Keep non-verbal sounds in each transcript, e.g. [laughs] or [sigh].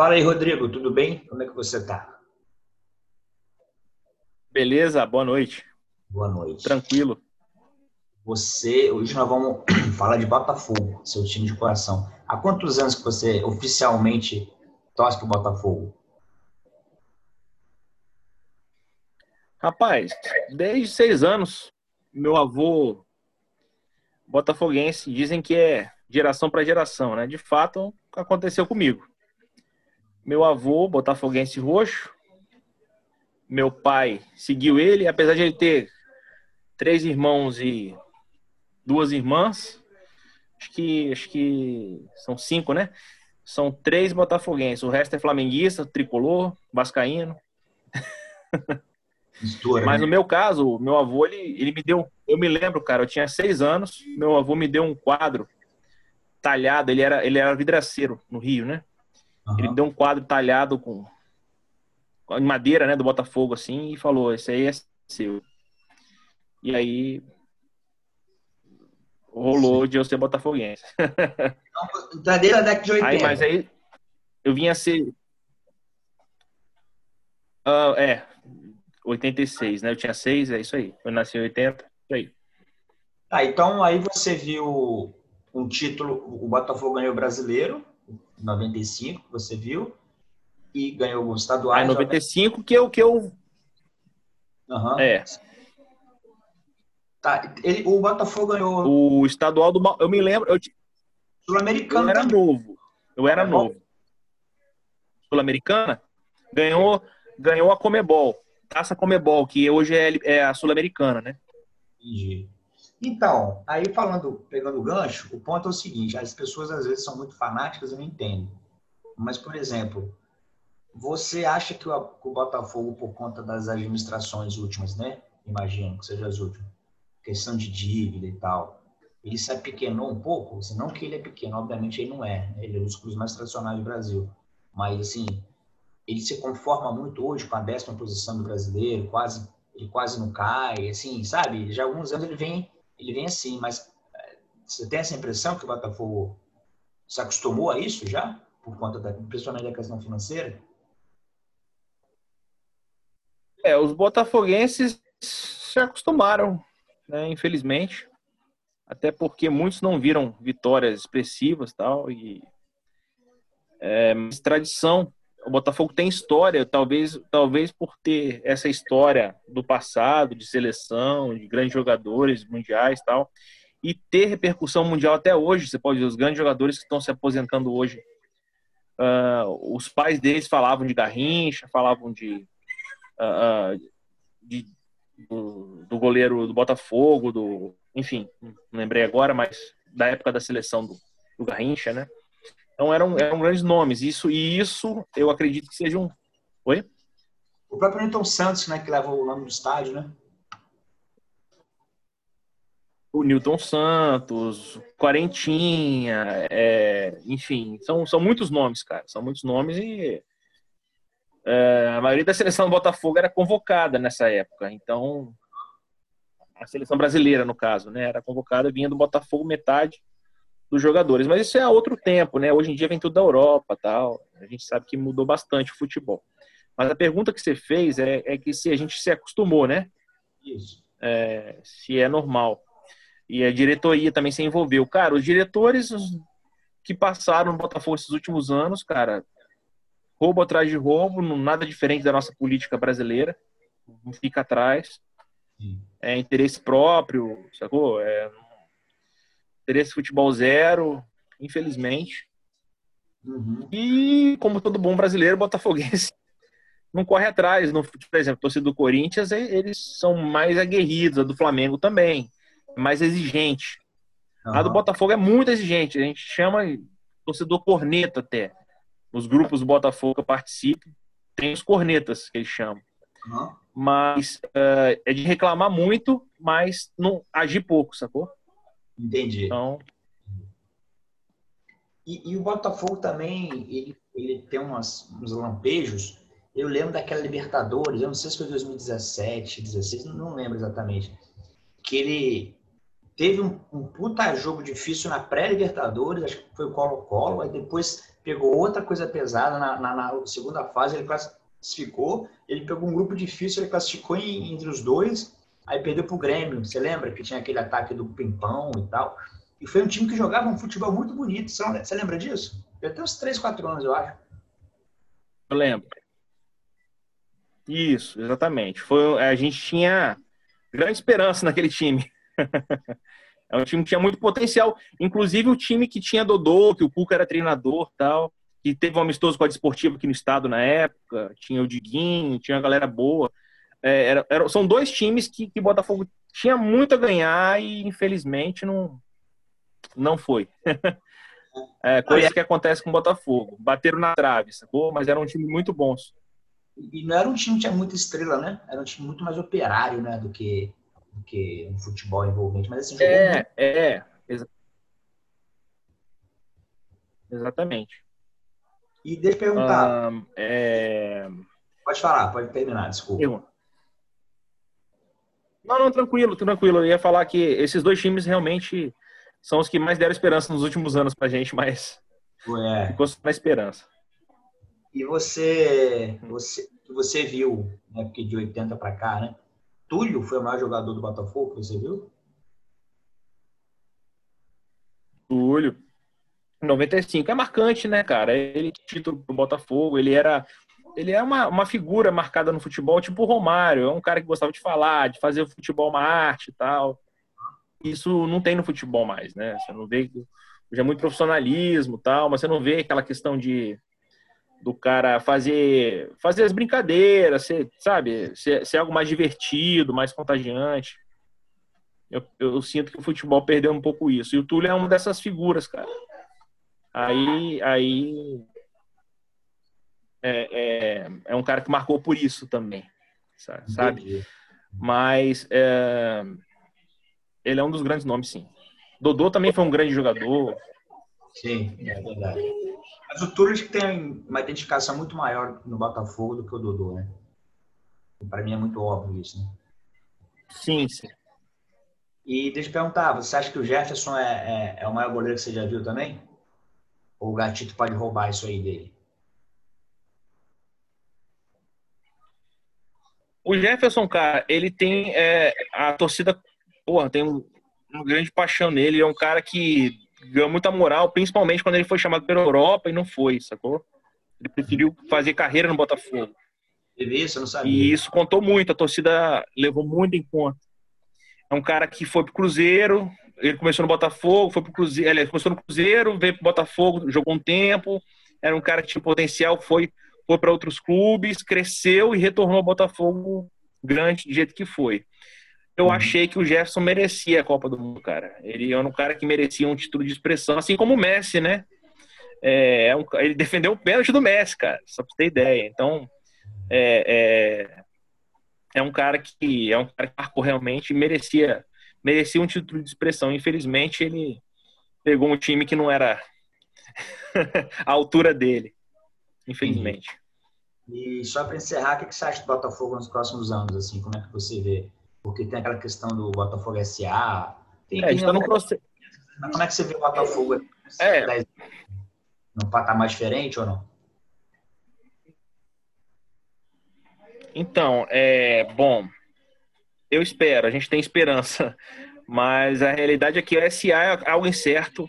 Fala aí, Rodrigo, tudo bem? Como é que você está? Beleza, boa noite. Boa noite. Tranquilo. Você, hoje nós vamos [clears throat] falar de Botafogo, seu time de coração. Há quantos anos que você oficialmente torce para o Botafogo? Rapaz, desde seis anos, meu avô botafoguense, dizem que é geração para geração, né? De fato, aconteceu comigo. Meu avô, botafoguense roxo, meu pai seguiu ele, apesar de ele ter três irmãos e duas irmãs, acho que, acho que são cinco, né? São três botafoguenses, o resto é flamenguista, tricolor, vascaíno. Mistura, Mas né? no meu caso, meu avô, ele, ele me deu. Eu me lembro, cara, eu tinha seis anos, meu avô me deu um quadro talhado, ele era, ele era vidraceiro no Rio, né? Uhum. Ele deu um quadro talhado com, com madeira, né, do Botafogo, assim, e falou: Esse aí é seu. E aí rolou Sim. de eu ser botafoguense. [laughs] Então, tá desde a década de 80. Aí, mas aí eu vinha ser. Uh, é, 86, né? Eu tinha 6, é isso aí. Eu nasci em 80, isso aí. Ah, então aí você viu um título, o Botafogo ganhou o brasileiro, 95, você viu, e ganhou o estadual. Ah, 95 que eu. Que eu... Uhum. É. Tá, ele, o Botafogo ganhou. O estadual do. Eu me lembro. Eu, Sul-Americano. Eu era novo. Eu era novo. Sul-Americana ganhou, ganhou a Comebol. Taça Comebol, que hoje é, é a Sul-Americana, né? Entendi. Então, aí falando, pegando o gancho, o ponto é o seguinte: as pessoas às vezes são muito fanáticas e não entendem. Mas, por exemplo, você acha que o, Botafogo, por conta das administrações últimas, né? Imagino que seja as últimas, questão de dívida e tal, ele se apequenou um pouco? Assim, não que ele é pequeno, obviamente ele não é, né? ele é um dos clubes mais tradicionais do Brasil. Mas, assim, ele se conforma muito hoje com a décima posição do brasileiro, quase ele quase não cai, assim, sabe? Já há alguns anos ele vem, ele vem assim, mas é, você tem essa impressão que o Botafogo se acostumou a isso já, por conta da, principalmente da questão financeira? É, os botafoguenses se acostumaram, né, infelizmente, até porque muitos não viram vitórias expressivas tal e é, mas tradição o Botafogo tem história, talvez, talvez por ter essa história do passado, de seleção, de grandes jogadores mundiais tal, e ter repercussão mundial até hoje. Você pode ver os grandes jogadores que estão se aposentando hoje. Uh, os pais deles falavam de Garrincha, falavam de, uh, de do, do, goleiro do Botafogo, do, enfim, não lembrei agora, mas da época da seleção do, do Garrincha, né? Então eram, eram grandes nomes. Isso, e isso eu acredito que seja um. Oi? O próprio Newton Santos, né, que leva o nome do estádio, né? O Newton Santos, Quarentinha, é, enfim, são, são muitos nomes, cara. São muitos nomes e é, a maioria da seleção do Botafogo era convocada nessa época. Então, a seleção brasileira, no caso, né, era convocada, vinha do Botafogo metade dos jogadores. Mas isso é outro tempo, né? Hoje em dia vem tudo da Europa tal. A gente sabe que mudou bastante o futebol. Mas a pergunta que você fez é, é que se a gente se acostumou, né? Isso. É, se é normal. E a diretoria também se envolveu. Cara, os diretores que passaram no Botafogo esses últimos anos, cara, roubo atrás de roubo, nada diferente da nossa política brasileira. Não fica atrás. É interesse próprio, sacou? É, interesse futebol zero, infelizmente. Uhum. E, como todo bom brasileiro, botafoguense [laughs] não corre atrás. No, por exemplo, torcida do Corinthians, eles são mais aguerridos, a do Flamengo também, mais exigente. Uhum. A do Botafogo é muito exigente, a gente chama torcedor corneta até. Os grupos do Botafogo que eu participo, tem os cornetas que eles chamam. Uhum. Mas uh, é de reclamar muito, mas não agir pouco, sacou? Entendi. Então... E, e, o Botafogo também, ele, ele tem umas, uns lampejos. Eu lembro daquela Libertadores, eu não sei se foi 2017, 2016, não lembro exatamente. Que ele, teve um, um puta jogo difícil na pré-Libertadores, acho que foi o Colo-Colo, aí depois pegou outra coisa pesada na, na, na, segunda fase, ele classificou, ele pegou um grupo difícil, ele classificou em, entre os dois, aí perdeu pro Grêmio, você lembra que tinha aquele ataque do Pimpão e tal, e foi um time que jogava um futebol muito bonito, você lembra disso? Eu tenho uns 3, 4 anos, eu acho. Eu lembro. Isso, exatamente. Foi, a gente tinha grande esperança naquele time. [laughs] é um time que tinha muito potencial. Inclusive o time que tinha Dodô, que o Cuca era treinador tal, que teve um amistoso com a Desportiva aqui no estado na época, tinha o Diguinho, tinha a galera boa. É, era, era, são dois times que, que Botafogo tinha muito a ganhar e infelizmente não, não foi. [laughs] é, coisa que acontece com o Botafogo. Bateram na trave, sacou? Mas era um time muito bom. E não era um time que tinha muita estrela, né? Era um time muito mais operário, né? Do que do que um futebol envolvente. Mas assim, jogou é, muito. é, exa exatamente. E deixa eu perguntar. Um, é... Pode falar, pode terminar, desculpa. Eu... Não, não, tranquilo, tranquilo. Eu ia falar que esses dois times realmente são os que mais deram esperança nos últimos anos pra gente, mas Ué. ficou na esperança. E você, você, você viu, né, porque de 80 para cá, né? Túlio foi o maior jogador do Botafogo, você viu? Túlio. 95 é marcante, né, cara? Ele título pro Botafogo, ele era ele é uma, uma figura marcada no futebol, tipo o Romário, é um cara que gostava de falar, de fazer o futebol uma arte e tal. Isso não tem no futebol mais, né? Você não vê já é muito profissionalismo, tal, mas você não vê aquela questão de do cara fazer fazer as brincadeiras, ser, sabe, ser, ser algo mais divertido, mais contagiante. Eu, eu, sinto que o futebol perdeu um pouco isso. E o Túlio é uma dessas figuras, cara. Aí, aí é, é, é um cara que marcou por isso também, sabe? Mas é, ele é um dos grandes nomes, sim. Dodô também foi um grande jogador. Sim, é verdade. Mas o Túlio tem uma identificação muito maior no Botafogo do que o Dodô, né? Para mim é muito óbvio isso, né? Sim, sim. E deixa eu perguntar, você acha que o Jefferson é, é, é o maior goleiro que você já viu também? Ou o Gatito pode roubar isso aí dele? O Jefferson, cara, ele tem é, a torcida, porra, tem um, uma grande paixão nele. É um cara que ganhou muita moral, principalmente quando ele foi chamado pela Europa e não foi, sacou? Ele preferiu fazer carreira no Botafogo. Isso, eu não sabia. E isso contou muito, a torcida levou muito em conta. É um cara que foi pro Cruzeiro, ele começou no Botafogo, foi pro Cruzeiro, ele começou no Cruzeiro, veio pro Botafogo, jogou um tempo, era um cara que tinha potencial, foi, foi para outros clubes, cresceu e retornou ao Botafogo grande do jeito que foi eu uhum. achei que o Jefferson merecia a Copa do Mundo, cara. Ele era um cara que merecia um título de expressão, assim como o Messi, né? É, é um, ele defendeu o pênalti do Messi, cara, só pra você ter ideia. Então, é, é, é, um cara que é um cara que marcou realmente merecia merecia um título de expressão. Infelizmente, ele pegou um time que não era [laughs] a altura dele. Infelizmente. E só para encerrar, o que você acha do Botafogo nos próximos anos? Assim, como é que você vê? porque tem aquela questão do Botafogo SA. Tem, é, está no processo. Mas como é que você vê o Botafogo? É. Num patamar diferente ou não? Então, é bom. Eu espero, a gente tem esperança, [laughs] mas a realidade é que o SA é algo incerto,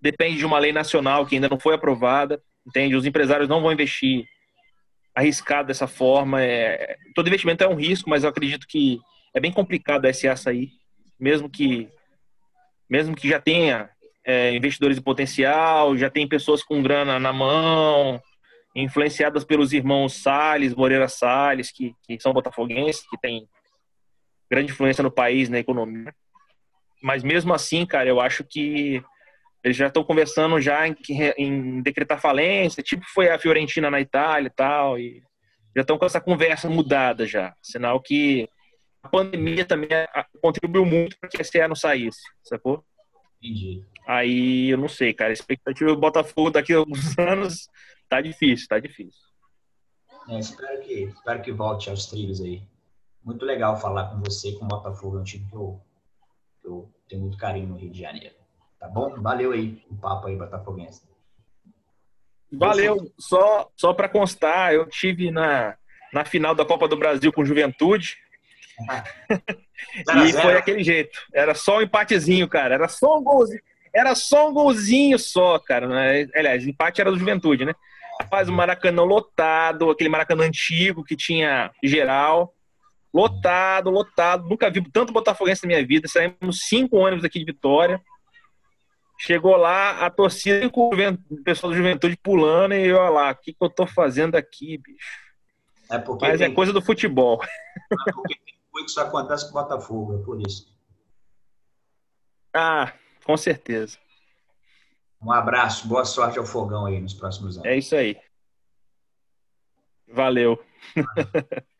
depende de uma lei nacional que ainda não foi aprovada, entende? Os empresários não vão investir arriscado dessa forma. É... Todo investimento é um risco, mas eu acredito que é bem complicado a SA sair, mesmo que mesmo que já tenha é, investidores de potencial, já tem pessoas com grana na mão, influenciadas pelos irmãos Salles, Moreira Salles, que, que são botafoguenses, que têm grande influência no país, na economia. Mas mesmo assim, cara, eu acho que eles já estão conversando já em, em, decretar falência, tipo foi a Fiorentina na Itália e tal, e já estão com essa conversa mudada já. Sinal que a pandemia também contribuiu muito para que a SE não saísse, sacou? Entendi. Aí eu não sei, cara. A expectativa do Botafogo daqui a alguns [laughs] anos tá difícil, tá difícil. É, espero, que, espero que volte aos trilhos aí. Muito legal falar com você, com o Botafogo, é um time que eu, Eu tenho muito carinho no Rio de Janeiro. Tá bom? Valeu aí o papo aí, Botafoguense. Valeu. Só, só para constar, eu tive na, na final da Copa do Brasil com Juventude. [laughs] e foi aquele jeito. Era só um empatezinho, cara. Era só um golzinho. Era só um golzinho só, cara. Né? Aliás, empate era do Juventude, né? Faz o Maracanã lotado, aquele Maracanã antigo que tinha geral. Lotado, lotado. Nunca vi tanto Botafoguense na minha vida. Saímos cinco ônibus aqui de Vitória. Chegou lá, a torcida com o pessoal do Juventude pulando e olha lá, o que, que eu tô fazendo aqui, bicho? É porque Mas é tem... é coisa do futebol. É porque tem que isso acontece com o Botafogo, é por isso. Ah, com certeza. Um abraço, boa sorte ao fogão aí nos próximos anos. É isso aí. Valeu. [laughs]